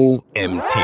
OMT.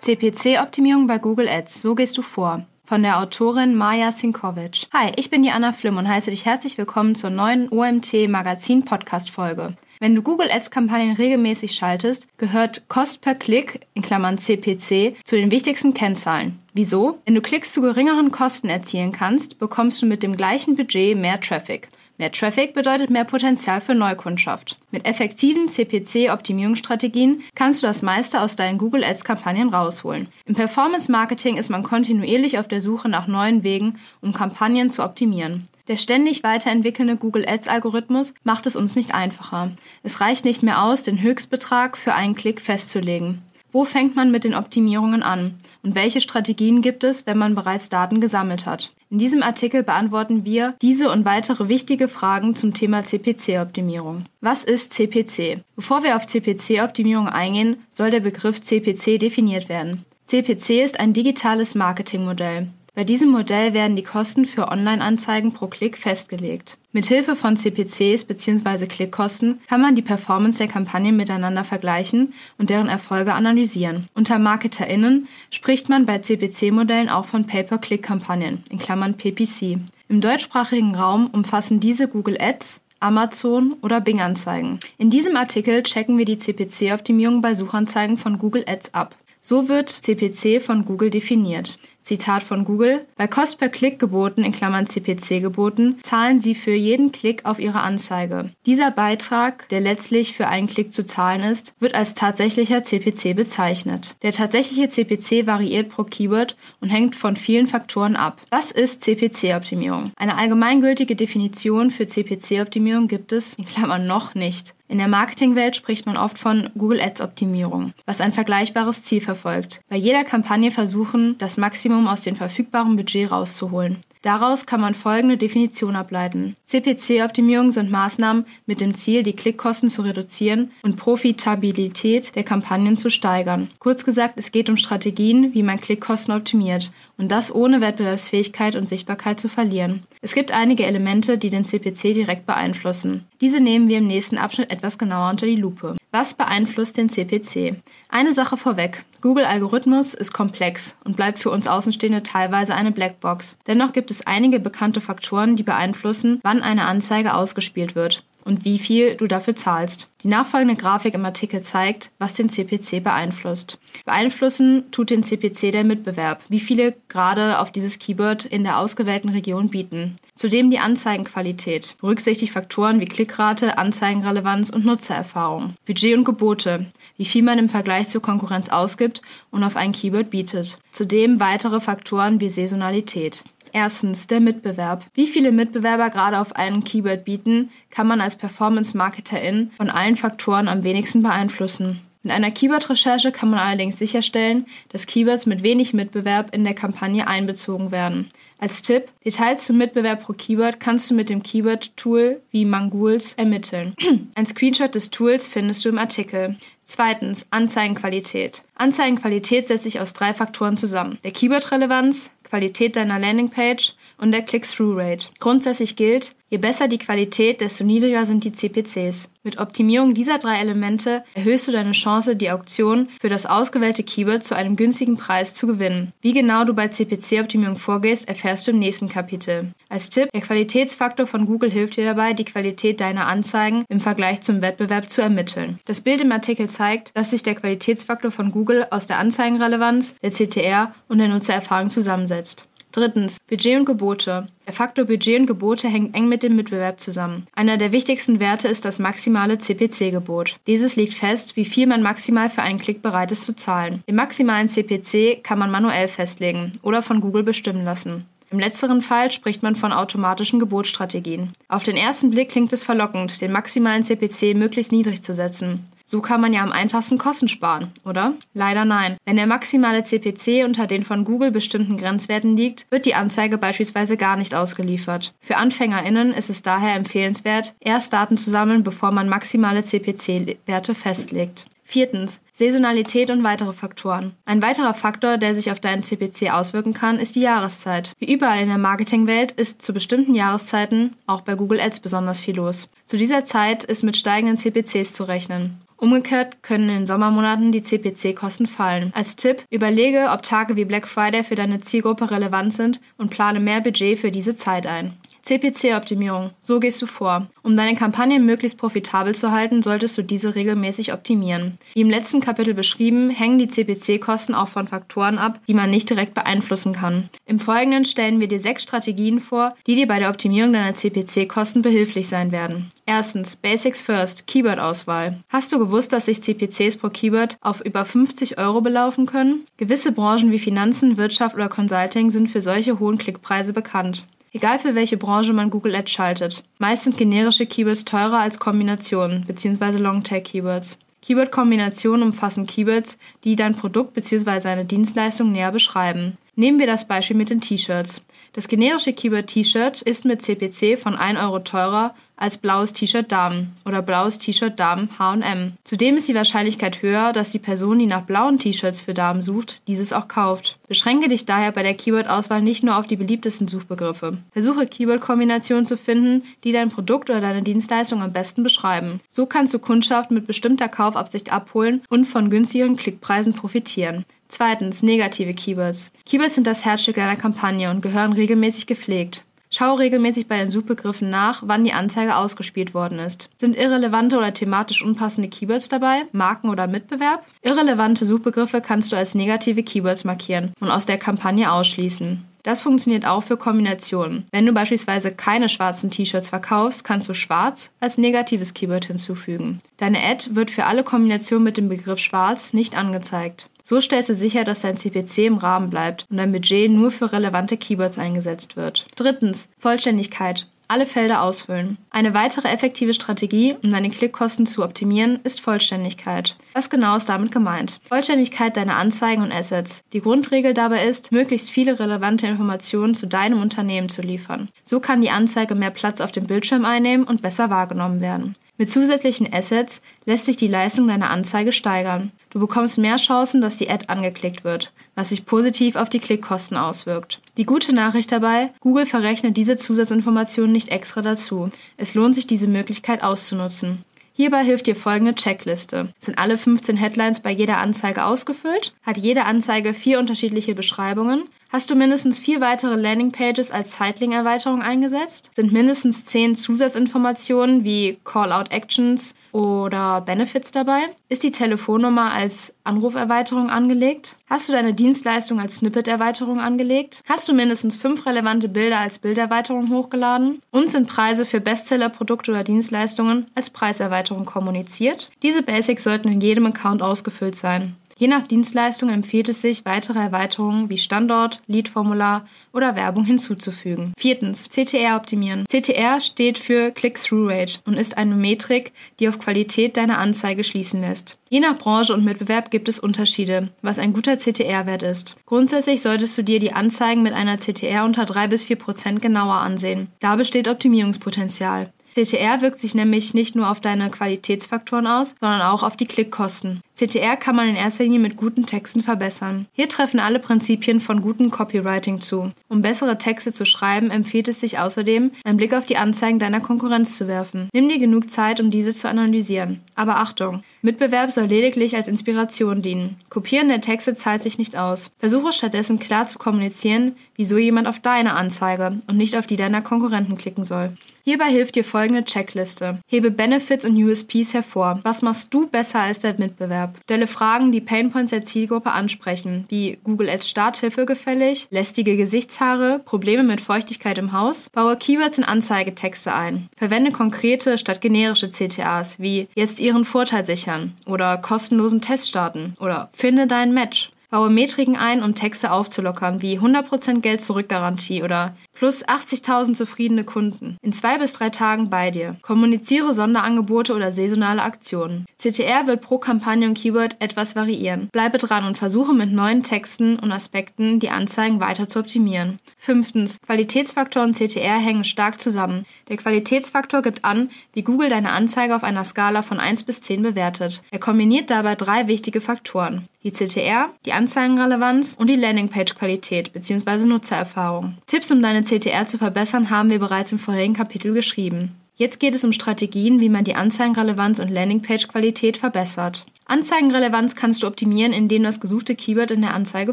CPC-Optimierung bei Google Ads. So gehst du vor. Von der Autorin Maja Sinkovic. Hi, ich bin die Anna Flimm und heiße dich herzlich willkommen zur neuen OMT Magazin Podcast Folge. Wenn du Google Ads Kampagnen regelmäßig schaltest, gehört Cost per Klick in Klammern CPC zu den wichtigsten Kennzahlen. Wieso? Wenn du Klicks zu geringeren Kosten erzielen kannst, bekommst du mit dem gleichen Budget mehr Traffic. Mehr Traffic bedeutet mehr Potenzial für Neukundschaft. Mit effektiven CPC-Optimierungsstrategien kannst du das meiste aus deinen Google Ads-Kampagnen rausholen. Im Performance-Marketing ist man kontinuierlich auf der Suche nach neuen Wegen, um Kampagnen zu optimieren. Der ständig weiterentwickelnde Google Ads-Algorithmus macht es uns nicht einfacher. Es reicht nicht mehr aus, den Höchstbetrag für einen Klick festzulegen. Wo fängt man mit den Optimierungen an? Und welche Strategien gibt es, wenn man bereits Daten gesammelt hat? In diesem Artikel beantworten wir diese und weitere wichtige Fragen zum Thema CPC-Optimierung. Was ist CPC? Bevor wir auf CPC-Optimierung eingehen, soll der Begriff CPC definiert werden. CPC ist ein digitales Marketingmodell. Bei diesem Modell werden die Kosten für Online-Anzeigen pro Klick festgelegt. Mithilfe von CPCs bzw. Klickkosten kann man die Performance der Kampagnen miteinander vergleichen und deren Erfolge analysieren. Unter MarketerInnen spricht man bei CPC-Modellen auch von Pay-per-Click-Kampagnen in Klammern PPC. Im deutschsprachigen Raum umfassen diese Google Ads, Amazon oder Bing-Anzeigen. In diesem Artikel checken wir die CPC-Optimierung bei Suchanzeigen von Google Ads ab. So wird CPC von Google definiert. Zitat von Google, bei Cost per Klick geboten in Klammern CPC geboten, zahlen Sie für jeden Klick auf Ihre Anzeige. Dieser Beitrag, der letztlich für einen Klick zu zahlen ist, wird als tatsächlicher CPC bezeichnet. Der tatsächliche CPC variiert pro Keyword und hängt von vielen Faktoren ab. Was ist CPC-Optimierung? Eine allgemeingültige Definition für CPC-Optimierung gibt es in Klammern noch nicht. In der Marketingwelt spricht man oft von Google Ads Optimierung, was ein vergleichbares Ziel verfolgt. Bei jeder Kampagne versuchen, das Maximum aus dem verfügbaren Budget rauszuholen. Daraus kann man folgende Definition ableiten. CPC-Optimierung sind Maßnahmen mit dem Ziel, die Klickkosten zu reduzieren und Profitabilität der Kampagnen zu steigern. Kurz gesagt, es geht um Strategien, wie man Klickkosten optimiert und das ohne Wettbewerbsfähigkeit und Sichtbarkeit zu verlieren. Es gibt einige Elemente, die den CPC direkt beeinflussen. Diese nehmen wir im nächsten Abschnitt etwas genauer unter die Lupe. Was beeinflusst den CPC? Eine Sache vorweg. Google Algorithmus ist komplex und bleibt für uns Außenstehende teilweise eine Blackbox. Dennoch gibt es einige bekannte Faktoren, die beeinflussen, wann eine Anzeige ausgespielt wird und wie viel du dafür zahlst. Die nachfolgende Grafik im Artikel zeigt, was den CPC beeinflusst. Beeinflussen tut den CPC der Mitbewerb, wie viele gerade auf dieses Keyword in der ausgewählten Region bieten. Zudem die Anzeigenqualität, berücksichtigt Faktoren wie Klickrate, Anzeigenrelevanz und Nutzererfahrung. Budget und Gebote, wie viel man im Vergleich zur Konkurrenz ausgibt und auf ein Keyword bietet. Zudem weitere Faktoren wie Saisonalität. Erstens der Mitbewerb. Wie viele Mitbewerber gerade auf einen Keyword bieten, kann man als Performance-Marketerin von allen Faktoren am wenigsten beeinflussen. In einer Keyword-Recherche kann man allerdings sicherstellen, dass Keywords mit wenig Mitbewerb in der Kampagne einbezogen werden. Als Tipp, Details zum Mitbewerb pro Keyword kannst du mit dem Keyword-Tool wie Mangools ermitteln. Ein Screenshot des Tools findest du im Artikel. Zweitens, Anzeigenqualität. Anzeigenqualität setzt sich aus drei Faktoren zusammen. Der Keyword-Relevanz, Qualität deiner Landingpage und der Click-Through-Rate. Grundsätzlich gilt, je besser die Qualität, desto niedriger sind die CPCs. Mit Optimierung dieser drei Elemente erhöhst du deine Chance, die Auktion für das ausgewählte Keyword zu einem günstigen Preis zu gewinnen. Wie genau du bei CPC-Optimierung vorgehst, erfährst du im nächsten Kapitel. Als Tipp, der Qualitätsfaktor von Google hilft dir dabei, die Qualität deiner Anzeigen im Vergleich zum Wettbewerb zu ermitteln. Das Bild im Artikel zeigt, dass sich der Qualitätsfaktor von Google aus der Anzeigenrelevanz, der CTR und der Nutzererfahrung zusammensetzt. Drittens, Budget und Gebote. Der Faktor Budget und Gebote hängt eng mit dem Mitbewerb zusammen. Einer der wichtigsten Werte ist das maximale CPC-Gebot. Dieses legt fest, wie viel man maximal für einen Klick bereit ist zu zahlen. Den maximalen CPC kann man manuell festlegen oder von Google bestimmen lassen. Im letzteren Fall spricht man von automatischen Gebotsstrategien. Auf den ersten Blick klingt es verlockend, den maximalen CPC möglichst niedrig zu setzen. So kann man ja am einfachsten Kosten sparen, oder? Leider nein. Wenn der maximale CPC unter den von Google bestimmten Grenzwerten liegt, wird die Anzeige beispielsweise gar nicht ausgeliefert. Für AnfängerInnen ist es daher empfehlenswert, erst Daten zu sammeln, bevor man maximale CPC-Werte festlegt. Viertens. Saisonalität und weitere Faktoren. Ein weiterer Faktor, der sich auf deinen CPC auswirken kann, ist die Jahreszeit. Wie überall in der Marketingwelt ist zu bestimmten Jahreszeiten auch bei Google Ads besonders viel los. Zu dieser Zeit ist mit steigenden CPCs zu rechnen. Umgekehrt können in den Sommermonaten die CPC-Kosten fallen. Als Tipp, überlege, ob Tage wie Black Friday für deine Zielgruppe relevant sind und plane mehr Budget für diese Zeit ein. CPC-Optimierung. So gehst du vor. Um deine Kampagnen möglichst profitabel zu halten, solltest du diese regelmäßig optimieren. Wie im letzten Kapitel beschrieben, hängen die CPC-Kosten auch von Faktoren ab, die man nicht direkt beeinflussen kann. Im Folgenden stellen wir dir sechs Strategien vor, die dir bei der Optimierung deiner CPC-Kosten behilflich sein werden. Erstens, Basics First, Keyword-Auswahl. Hast du gewusst, dass sich CPCs pro Keyword auf über 50 Euro belaufen können? Gewisse Branchen wie Finanzen, Wirtschaft oder Consulting sind für solche hohen Klickpreise bekannt. Egal für welche Branche man Google Ads schaltet. Meist sind generische Keywords teurer als Kombinationen bzw. Long-Tag-Keywords. Keyword-Kombinationen umfassen Keywords, die dein Produkt bzw. eine Dienstleistung näher beschreiben. Nehmen wir das Beispiel mit den T-Shirts. Das generische Keyword T-Shirt ist mit CPC von 1 Euro teurer als blaues T-Shirt Damen oder blaues T-Shirt Damen H&M. Zudem ist die Wahrscheinlichkeit höher, dass die Person, die nach blauen T-Shirts für Damen sucht, dieses auch kauft. Beschränke dich daher bei der Keyword-Auswahl nicht nur auf die beliebtesten Suchbegriffe. Versuche Keyword-Kombinationen zu finden, die dein Produkt oder deine Dienstleistung am besten beschreiben. So kannst du Kundschaft mit bestimmter Kaufabsicht abholen und von günstigeren Klickpreisen profitieren. Zweitens, negative Keywords. Keywords sind das Herzstück deiner Kampagne und gehören regelmäßig gepflegt. Schau regelmäßig bei den Suchbegriffen nach, wann die Anzeige ausgespielt worden ist. Sind irrelevante oder thematisch unpassende Keywords dabei, Marken oder Mitbewerb? Irrelevante Suchbegriffe kannst du als negative Keywords markieren und aus der Kampagne ausschließen. Das funktioniert auch für Kombinationen. Wenn du beispielsweise keine schwarzen T-Shirts verkaufst, kannst du schwarz als negatives Keyword hinzufügen. Deine Ad wird für alle Kombinationen mit dem Begriff schwarz nicht angezeigt. So stellst du sicher, dass dein CPC im Rahmen bleibt und dein Budget nur für relevante Keywords eingesetzt wird. Drittens, Vollständigkeit alle Felder ausfüllen. Eine weitere effektive Strategie, um deine Klickkosten zu optimieren, ist Vollständigkeit. Was genau ist damit gemeint? Vollständigkeit deiner Anzeigen und Assets. Die Grundregel dabei ist, möglichst viele relevante Informationen zu deinem Unternehmen zu liefern. So kann die Anzeige mehr Platz auf dem Bildschirm einnehmen und besser wahrgenommen werden. Mit zusätzlichen Assets lässt sich die Leistung deiner Anzeige steigern. Du bekommst mehr Chancen, dass die Ad angeklickt wird, was sich positiv auf die Klickkosten auswirkt. Die gute Nachricht dabei, Google verrechnet diese Zusatzinformationen nicht extra dazu. Es lohnt sich, diese Möglichkeit auszunutzen. Hierbei hilft dir folgende Checkliste. Sind alle 15 Headlines bei jeder Anzeige ausgefüllt? Hat jede Anzeige vier unterschiedliche Beschreibungen? Hast du mindestens vier weitere Landingpages als Zeitlink-Erweiterung eingesetzt? Sind mindestens zehn Zusatzinformationen wie Call-out-Actions oder Benefits dabei? Ist die Telefonnummer als Anruferweiterung angelegt? Hast du deine Dienstleistung als Snippet-Erweiterung angelegt? Hast du mindestens fünf relevante Bilder als Bilderweiterung hochgeladen? Und sind Preise für Bestseller-Produkte oder Dienstleistungen als Preiserweiterung kommuniziert? Diese Basics sollten in jedem Account ausgefüllt sein. Je nach Dienstleistung empfiehlt es sich, weitere Erweiterungen wie Standort, Lead-Formular oder Werbung hinzuzufügen. Viertens, CTR optimieren. CTR steht für Click-Through Rate und ist eine Metrik, die auf Qualität deiner Anzeige schließen lässt. Je nach Branche und Mitbewerb gibt es Unterschiede, was ein guter CTR-Wert ist. Grundsätzlich solltest du dir die Anzeigen mit einer CTR unter 3 bis 4 Prozent genauer ansehen. Da besteht Optimierungspotenzial. CTR wirkt sich nämlich nicht nur auf deine Qualitätsfaktoren aus, sondern auch auf die Klickkosten. CTR kann man in erster Linie mit guten Texten verbessern. Hier treffen alle Prinzipien von gutem Copywriting zu. Um bessere Texte zu schreiben, empfiehlt es sich außerdem, einen Blick auf die Anzeigen deiner Konkurrenz zu werfen. Nimm dir genug Zeit, um diese zu analysieren. Aber Achtung, Mitbewerb soll lediglich als Inspiration dienen. Kopieren der Texte zahlt sich nicht aus. Versuche stattdessen klar zu kommunizieren, wieso jemand auf deine Anzeige und nicht auf die deiner Konkurrenten klicken soll. Hierbei hilft dir folgende Checkliste. Hebe Benefits und USPs hervor. Was machst du besser als der Mitbewerb? Stelle Fragen, die Painpoints der Zielgruppe ansprechen, wie Google Ads Starthilfe gefällig, lästige Gesichtshaare, Probleme mit Feuchtigkeit im Haus. Baue Keywords in Anzeigetexte ein. Verwende konkrete statt generische CTAs, wie jetzt ihren Vorteil sichern oder kostenlosen Test starten oder finde dein Match. Baue Metriken ein, um Texte aufzulockern, wie 100% Geld zurück Garantie oder plus 80.000 zufriedene Kunden. In zwei bis drei Tagen bei dir. Kommuniziere Sonderangebote oder saisonale Aktionen. CTR wird pro Kampagne und Keyword etwas variieren. Bleibe dran und versuche mit neuen Texten und Aspekten die Anzeigen weiter zu optimieren. Fünftens. Qualitätsfaktor und CTR hängen stark zusammen. Der Qualitätsfaktor gibt an, wie Google deine Anzeige auf einer Skala von 1 bis 10 bewertet. Er kombiniert dabei drei wichtige Faktoren die CTR, die Anzeigenrelevanz und die Landingpage-Qualität bzw. Nutzererfahrung. Tipps, um deine CTR zu verbessern, haben wir bereits im vorherigen Kapitel geschrieben. Jetzt geht es um Strategien, wie man die Anzeigenrelevanz und Landingpage-Qualität verbessert. Anzeigenrelevanz kannst du optimieren, indem das gesuchte Keyword in der Anzeige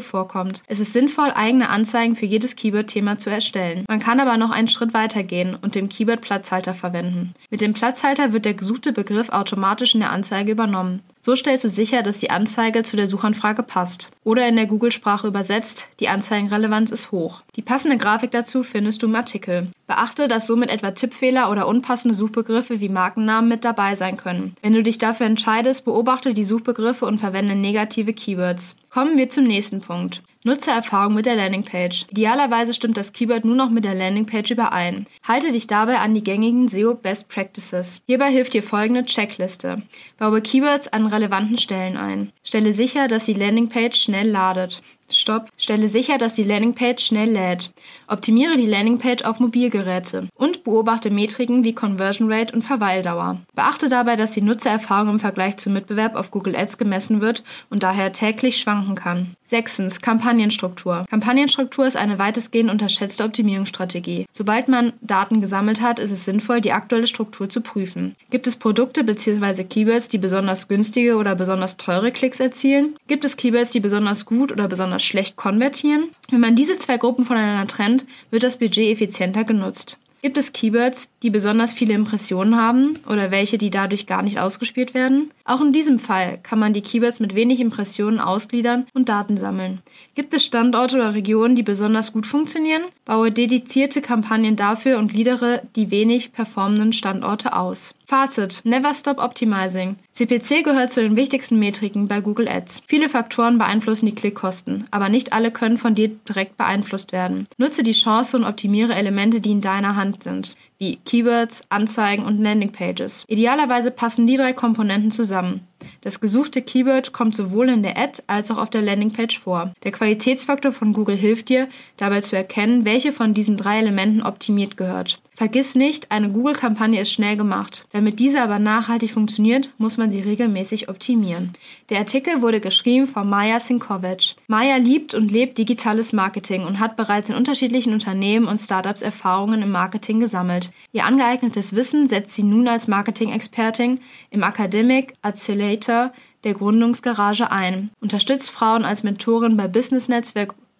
vorkommt. Es ist sinnvoll, eigene Anzeigen für jedes Keyword-Thema zu erstellen. Man kann aber noch einen Schritt weiter gehen und den Keyword-Platzhalter verwenden. Mit dem Platzhalter wird der gesuchte Begriff automatisch in der Anzeige übernommen. So stellst du sicher, dass die Anzeige zu der Suchanfrage passt. Oder in der Google-Sprache übersetzt, die Anzeigenrelevanz ist hoch. Die passende Grafik dazu findest du im Artikel. Beachte, dass somit etwa Tippfehler oder unpassende Suchbegriffe wie Markennamen mit dabei sein können. Wenn du dich dafür entscheidest, beobachte die Suchbegriffe und verwende negative Keywords. Kommen wir zum nächsten Punkt. Nutzererfahrung mit der Landingpage. Idealerweise stimmt das Keyword nur noch mit der Landingpage überein. Halte dich dabei an die gängigen SEO Best Practices. Hierbei hilft dir folgende Checkliste. Baue Keywords an relevanten Stellen ein. Stelle sicher, dass die Landingpage schnell ladet. Stopp. Stelle sicher, dass die Landingpage schnell lädt. Optimiere die Landingpage auf Mobilgeräte und beobachte Metriken wie Conversion Rate und Verweildauer. Beachte dabei, dass die Nutzererfahrung im Vergleich zum Mitbewerb auf Google Ads gemessen wird und daher täglich schwanken kann. Sechstens, Kampagnenstruktur. Kampagnenstruktur ist eine weitestgehend unterschätzte Optimierungsstrategie. Sobald man Daten gesammelt hat, ist es sinnvoll, die aktuelle Struktur zu prüfen. Gibt es Produkte bzw. Keywords, die besonders günstige oder besonders teure Klicks erzielen? Gibt es Keywords, die besonders gut oder besonders schlecht konvertieren? Wenn man diese zwei Gruppen voneinander trennt, wird das Budget effizienter genutzt. Gibt es Keywords, die besonders viele Impressionen haben oder welche, die dadurch gar nicht ausgespielt werden? Auch in diesem Fall kann man die Keywords mit wenig Impressionen ausgliedern und Daten sammeln. Gibt es Standorte oder Regionen, die besonders gut funktionieren? Baue dedizierte Kampagnen dafür und gliedere die wenig performenden Standorte aus. Fazit: Never stop optimizing. CPC gehört zu den wichtigsten Metriken bei Google Ads. Viele Faktoren beeinflussen die Klickkosten, aber nicht alle können von dir direkt beeinflusst werden. Nutze die Chance und optimiere Elemente, die in deiner Hand sind wie Keywords, Anzeigen und Landingpages. Idealerweise passen die drei Komponenten zusammen. Das gesuchte Keyword kommt sowohl in der Ad als auch auf der Landingpage vor. Der Qualitätsfaktor von Google hilft dir, dabei zu erkennen, welche von diesen drei Elementen optimiert gehört. Vergiss nicht, eine Google-Kampagne ist schnell gemacht. Damit diese aber nachhaltig funktioniert, muss man sie regelmäßig optimieren. Der Artikel wurde geschrieben von Maja Sinkovic. Maja liebt und lebt digitales Marketing und hat bereits in unterschiedlichen Unternehmen und Startups Erfahrungen im Marketing gesammelt. Ihr angeeignetes Wissen setzt sie nun als Marketing-Expertin im Academic Accelerator der Gründungsgarage ein, unterstützt Frauen als Mentorin bei Business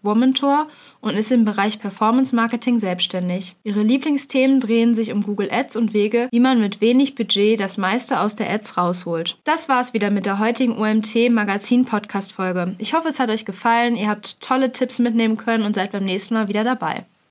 Womentor und ist im Bereich Performance Marketing selbstständig. Ihre Lieblingsthemen drehen sich um Google Ads und Wege, wie man mit wenig Budget das meiste aus der Ads rausholt. Das war's wieder mit der heutigen UMT Magazin Podcast Folge. Ich hoffe, es hat euch gefallen, ihr habt tolle Tipps mitnehmen können und seid beim nächsten Mal wieder dabei.